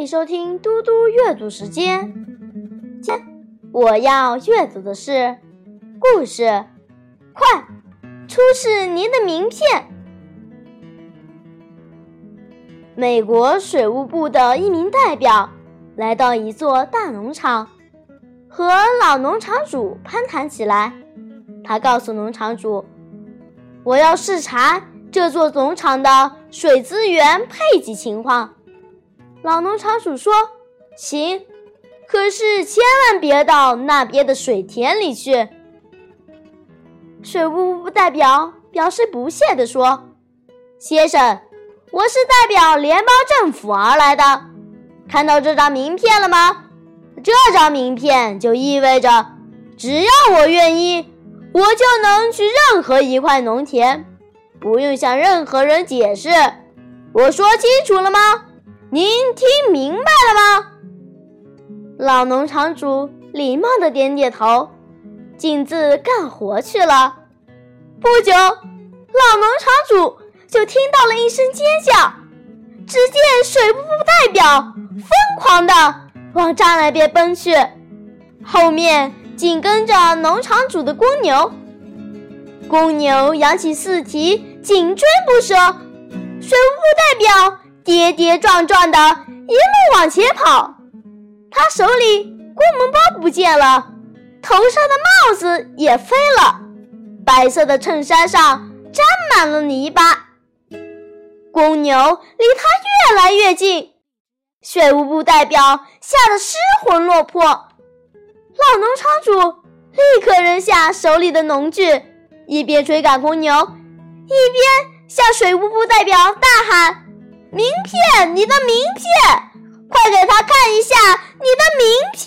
欢迎收听嘟嘟阅读时间。今我要阅读的是故事，快出示您的名片。美国水务部的一名代表来到一座大农场，和老农场主攀谈起来。他告诉农场主：“我要视察这座农场的水资源配给情况。”老农场主说：“行，可是千万别到那边的水田里去。”水务部代表表示不屑地说：“先生，我是代表联邦政府而来的，看到这张名片了吗？这张名片就意味着，只要我愿意，我就能去任何一块农田，不用向任何人解释。我说清楚了吗？”您听明白了吗？老农场主礼貌的点点头，径自干活去了。不久，老农场主就听到了一声尖叫，只见水务部代表疯狂的往栅栏边奔去，后面紧跟着农场主的公牛。公牛扬起四蹄，紧追不舍。水务部代表。跌跌撞撞的一路往前跑，他手里公文包不见了，头上的帽子也飞了，白色的衬衫上沾满了泥巴。公牛离他越来越近，税务部代表吓得失魂落魄。老农场主立刻扔下手里的农具，一边追赶公牛，一边向水务部代表大喊。名片，你的名片，快给他看一下你的名片。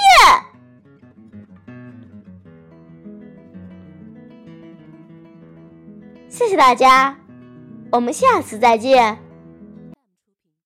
谢谢大家，我们下次再见。